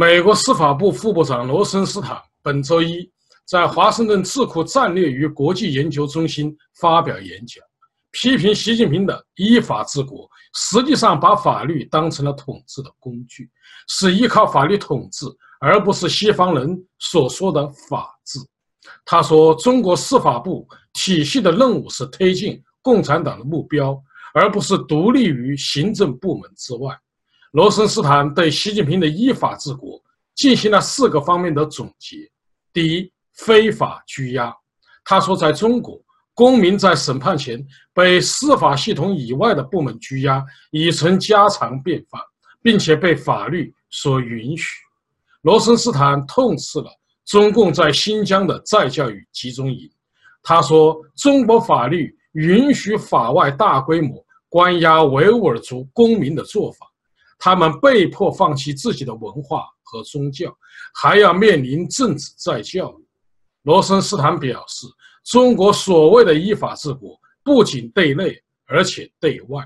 美国司法部副部长罗森斯坦本周一在华盛顿智库战略与国际研究中心发表演讲，批评习近平的依法治国实际上把法律当成了统治的工具，是依靠法律统治，而不是西方人所说的法治。他说：“中国司法部体系的任务是推进共产党的目标，而不是独立于行政部门之外。”罗森斯坦对习近平的依法治国进行了四个方面的总结：第一，非法拘押。他说，在中国，公民在审判前被司法系统以外的部门拘押已成家常便饭，并且被法律所允许。罗森斯坦痛斥了。中共在新疆的再教育集中营，他说：“中国法律允许法外大规模关押维吾尔族公民的做法，他们被迫放弃自己的文化和宗教，还要面临政治再教育。”罗森斯坦表示：“中国所谓的依法治国，不仅对内，而且对外。”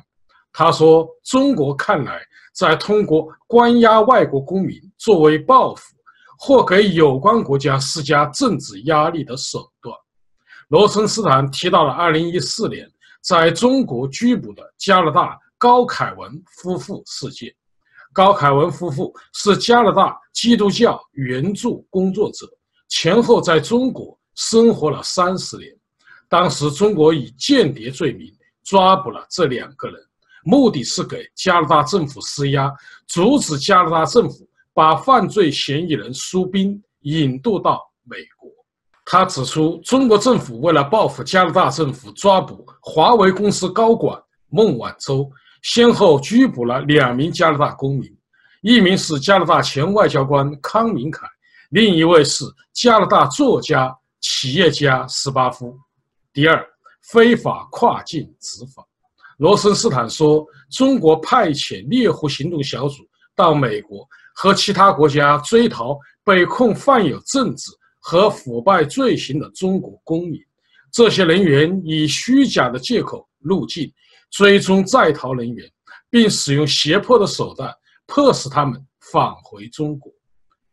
他说：“中国看来在通过关押外国公民作为报复。”或给有关国家施加政治压力的手段。罗森斯坦提到了2014年在中国拘捕的加拿大高凯文夫妇事件。高凯文夫妇是加拿大基督教援助工作者，前后在中国生活了三十年。当时中国以间谍罪名抓捕了这两个人，目的是给加拿大政府施压，阻止加拿大政府。把犯罪嫌疑人苏斌引渡到美国。他指出，中国政府为了报复加拿大政府，抓捕华为公司高管孟晚舟，先后拘捕了两名加拿大公民，一名是加拿大前外交官康明凯，另一位是加拿大作家、企业家斯巴夫。第二，非法跨境执法。罗森斯坦说，中国派遣猎狐行动小组到美国。和其他国家追逃被控犯有政治和腐败罪行的中国公民，这些人员以虚假的借口入境，追踪在逃人员，并使用胁迫的手段迫使他们返回中国。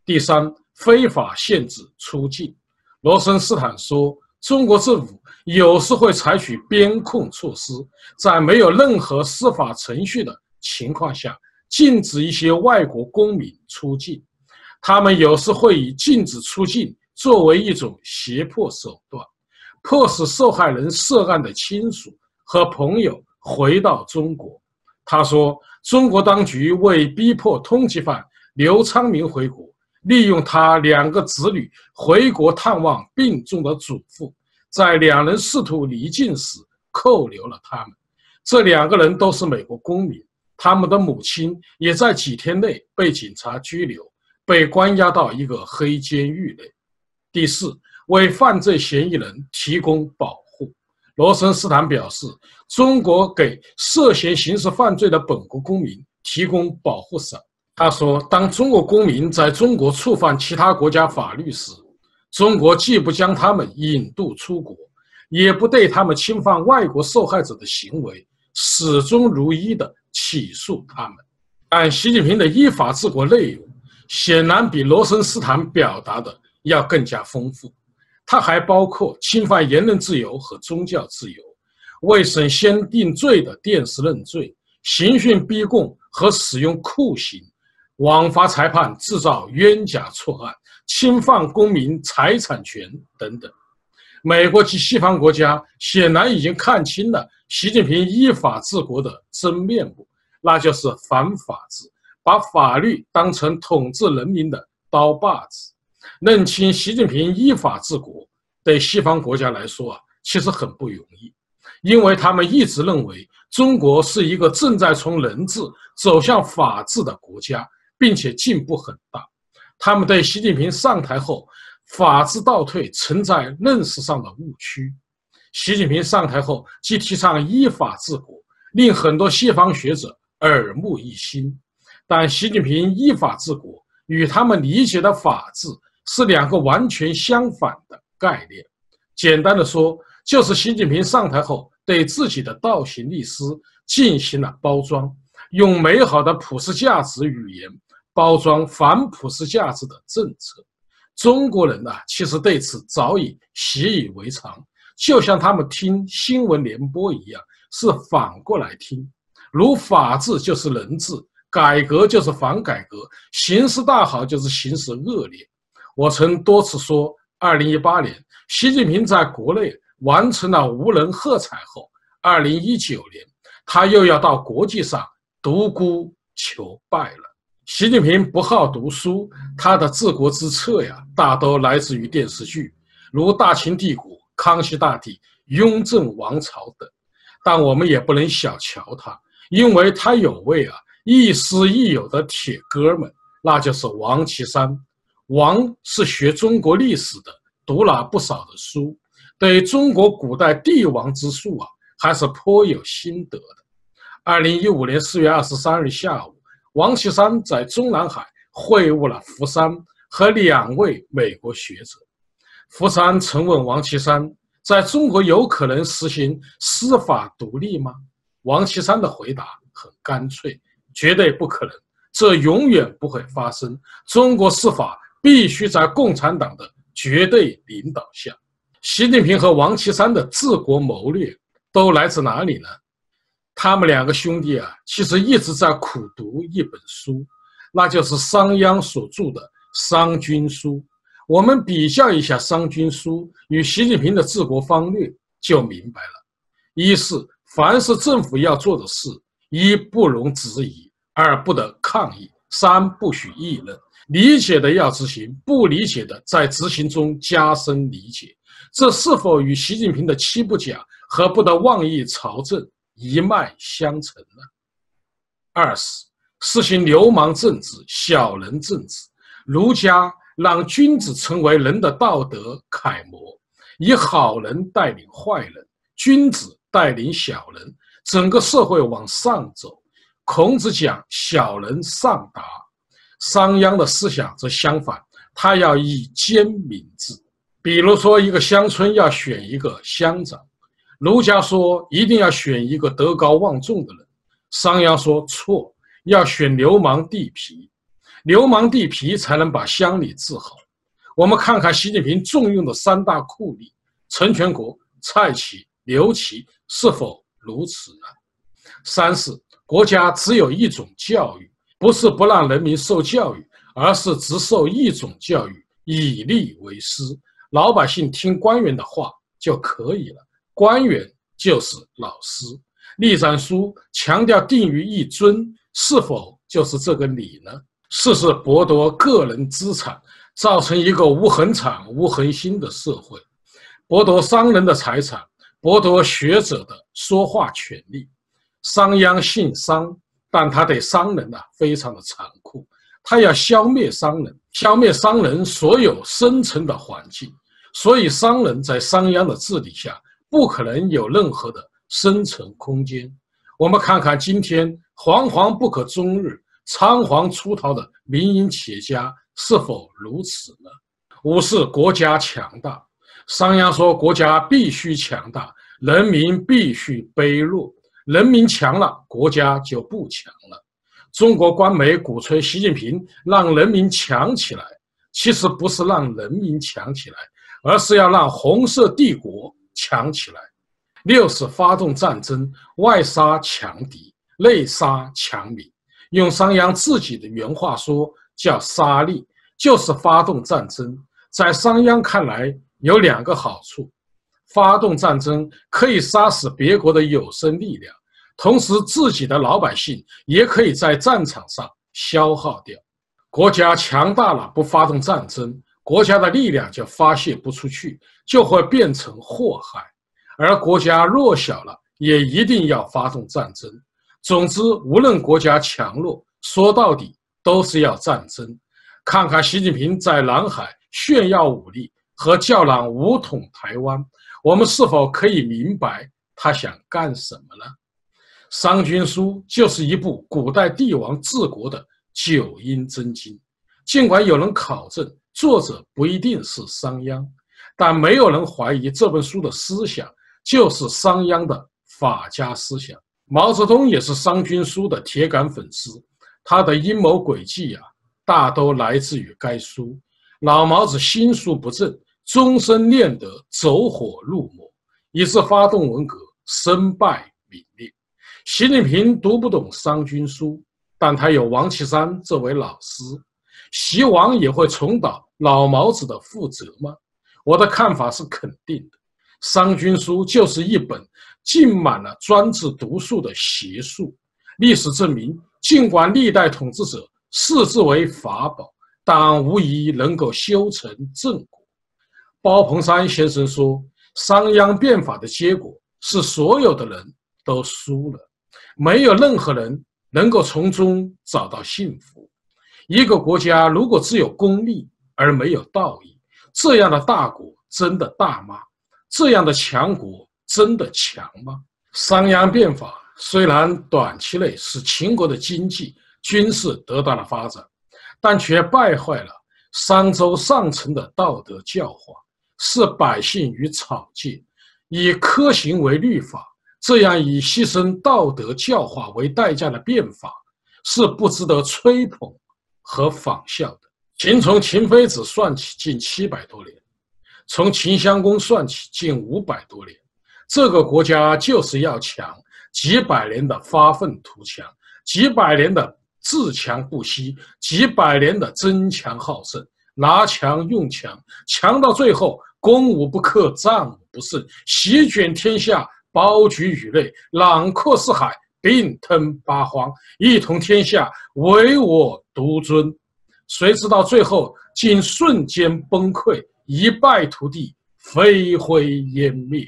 第三，非法限制出境。罗森斯坦说，中国政府有时会采取边控措施，在没有任何司法程序的情况下。禁止一些外国公民出境，他们有时会以禁止出境作为一种胁迫手段，迫使受害人涉案的亲属和朋友回到中国。他说，中国当局为逼迫通缉犯刘昌明回国，利用他两个子女回国探望病重的祖父，在两人试图离境时扣留了他们。这两个人都是美国公民。他们的母亲也在几天内被警察拘留，被关押到一个黑监狱内。第四，为犯罪嫌疑人提供保。罗森斯坦表示，中国给涉嫌刑事犯罪的本国公民提供保护伞。他说，当中国公民在中国触犯其他国家法律时，中国既不将他们引渡出国，也不对他们侵犯外国受害者的行为始终如一的。起诉他们，但习近平的依法治国内容显然比罗森斯坦表达的要更加丰富。它还包括侵犯言论自由和宗教自由、未审先定罪的电视认罪、刑讯逼供和使用酷刑、枉法裁判制造冤假错案、侵犯公民财产权等等。美国及西方国家显然已经看清了习近平依法治国的真面目。那就是反法治，把法律当成统治人民的刀把子。认清习近平依法治国，对西方国家来说啊，其实很不容易，因为他们一直认为中国是一个正在从人治走向法治的国家，并且进步很大。他们对习近平上台后法治倒退存在认识上的误区。习近平上台后既提倡依法治国，令很多西方学者。耳目一新，但习近平依法治国与他们理解的法治是两个完全相反的概念。简单的说，就是习近平上台后对自己的倒行逆施进行了包装，用美好的普世价值语言包装反普世价值的政策。中国人呐，其实对此早已习以为常，就像他们听新闻联播一样，是反过来听。如法治就是人治，改革就是反改革，形势大好就是形势恶劣。我曾多次说，二零一八年，习近平在国内完成了无人喝彩后，二零一九年，他又要到国际上独孤求败了。习近平不好读书，他的治国之策呀，大都来自于电视剧，如《大秦帝国》《康熙大帝》《雍正王朝》等。但我们也不能小瞧他，因为他有位啊亦师亦友的铁哥们，那就是王岐山。王是学中国历史的，读了不少的书，对中国古代帝王之术啊，还是颇有心得的。二零一五年四月二十三日下午。王岐山在中南海会晤了福山和两位美国学者。福山曾问王岐山：“在中国有可能实行司法独立吗？”王岐山的回答很干脆：“绝对不可能，这永远不会发生。中国司法必须在共产党的绝对领导下。”习近平和王岐山的治国谋略都来自哪里呢？他们两个兄弟啊，其实一直在苦读一本书，那就是商鞅所著的《商君书》。我们比较一下《商君书》与习近平的治国方略，就明白了：一是凡是政府要做的事，一不容质疑，二不得抗议，三不许议论。理解的要执行，不理解的在执行中加深理解。这是否与习近平的七不讲和不得妄议朝政？一脉相承呢。二是实行流氓政治、小人政治。儒家让君子成为人的道德楷模，以好人带领坏人，君子带领小人，整个社会往上走。孔子讲小人上达，商鞅的思想则相反，他要以兼民治。比如说，一个乡村要选一个乡长。儒家说一定要选一个德高望重的人，商鞅说错，要选流氓地痞，流氓地痞才能把乡里治好。我们看看习近平重用的三大酷吏：陈全国、蔡奇、刘奇，是否如此呢？三是国家只有一种教育，不是不让人民受教育，而是只受一种教育，以吏为师，老百姓听官员的话就可以了。官员就是老师，立斩书强调定于一尊，是否就是这个理呢？四是剥夺个人资产，造成一个无恒产、无恒心的社会，剥夺商人的财产，剥夺学者的说话权利。商鞅姓商，但他对商人呐非常的残酷，他要消灭商人，消灭商人所有生存的环境，所以商人在商鞅的治理下。不可能有任何的生存空间。我们看看今天惶惶不可终日、仓皇出逃的民营企业家是否如此呢？五是国家强大。商鞅说：“国家必须强大，人民必须卑弱。人民强了，国家就不强了。”中国官媒鼓吹习近平让人民强起来，其实不是让人民强起来，而是要让红色帝国。强起来，六是发动战争，外杀强敌，内杀强民。用商鞅自己的原话说，叫杀戮，就是发动战争。在商鞅看来，有两个好处：发动战争可以杀死别国的有生力量，同时自己的老百姓也可以在战场上消耗掉。国家强大了，不发动战争。国家的力量就发泄不出去，就会变成祸害；而国家弱小了，也一定要发动战争。总之，无论国家强弱，说到底都是要战争。看看习近平在南海炫耀武力和叫嚷武统台湾，我们是否可以明白他想干什么呢？《商君书》就是一部古代帝王治国的九阴真经，尽管有人考证。作者不一定是商鞅，但没有人怀疑这本书的思想就是商鞅的法家思想。毛泽东也是《商君书》的铁杆粉丝，他的阴谋诡计啊，大都来自于该书。老毛子心术不正，终身念得走火入魔，以致发动文革，身败。习近平读不懂商君书，但他有王岐山这位老师。习王也会重蹈老毛子的覆辙吗？我的看法是肯定的。商君书就是一本浸满了专制毒素的邪术。历史证明，尽管历代统治者视之为法宝，但无疑能够修成正果。包鹏山先生说：“商鞅变法的结果是所有的人都输了，没有任何人能够从中找到幸福。一个国家如果只有功利而没有道义，这样的大国真的大吗？这样的强国真的强吗？”商鞅变法。虽然短期内使秦国的经济、军事得到了发展，但却败坏了商周上层的道德教化，视百姓于草芥，以苛刑为律法。这样以牺牲道德教化为代价的变法，是不值得吹捧和仿效的。秦从秦非子算起，近七百多年；从秦襄公算起，近五百多年。这个国家就是要强。几百年的发愤图强，几百年的自强不息，几百年的争强好胜，拿强用强，强到最后攻无不克，战无不胜，席卷天下，包举宇内，朗阔四海，并吞八荒，一统天下，唯我独尊。谁知道最后竟瞬间崩溃，一败涂地，飞灰烟灭。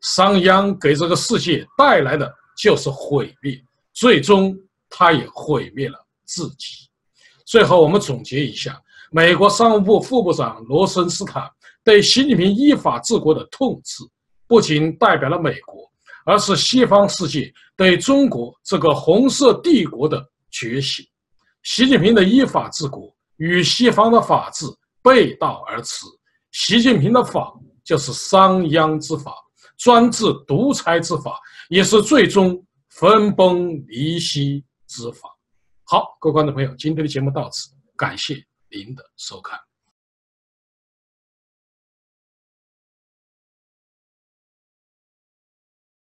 商鞅给这个世界带来的就是毁灭，最终他也毁灭了自己。最后，我们总结一下：美国商务部副部长罗森斯坦对习近平依法治国的痛斥，不仅代表了美国，而是西方世界对中国这个红色帝国的觉醒。习近平的依法治国与西方的法治背道而驰，习近平的法就是商鞅之法。专制独裁之法，也是最终分崩离析之法。好，各位观众朋友，今天的节目到此，感谢您的收看。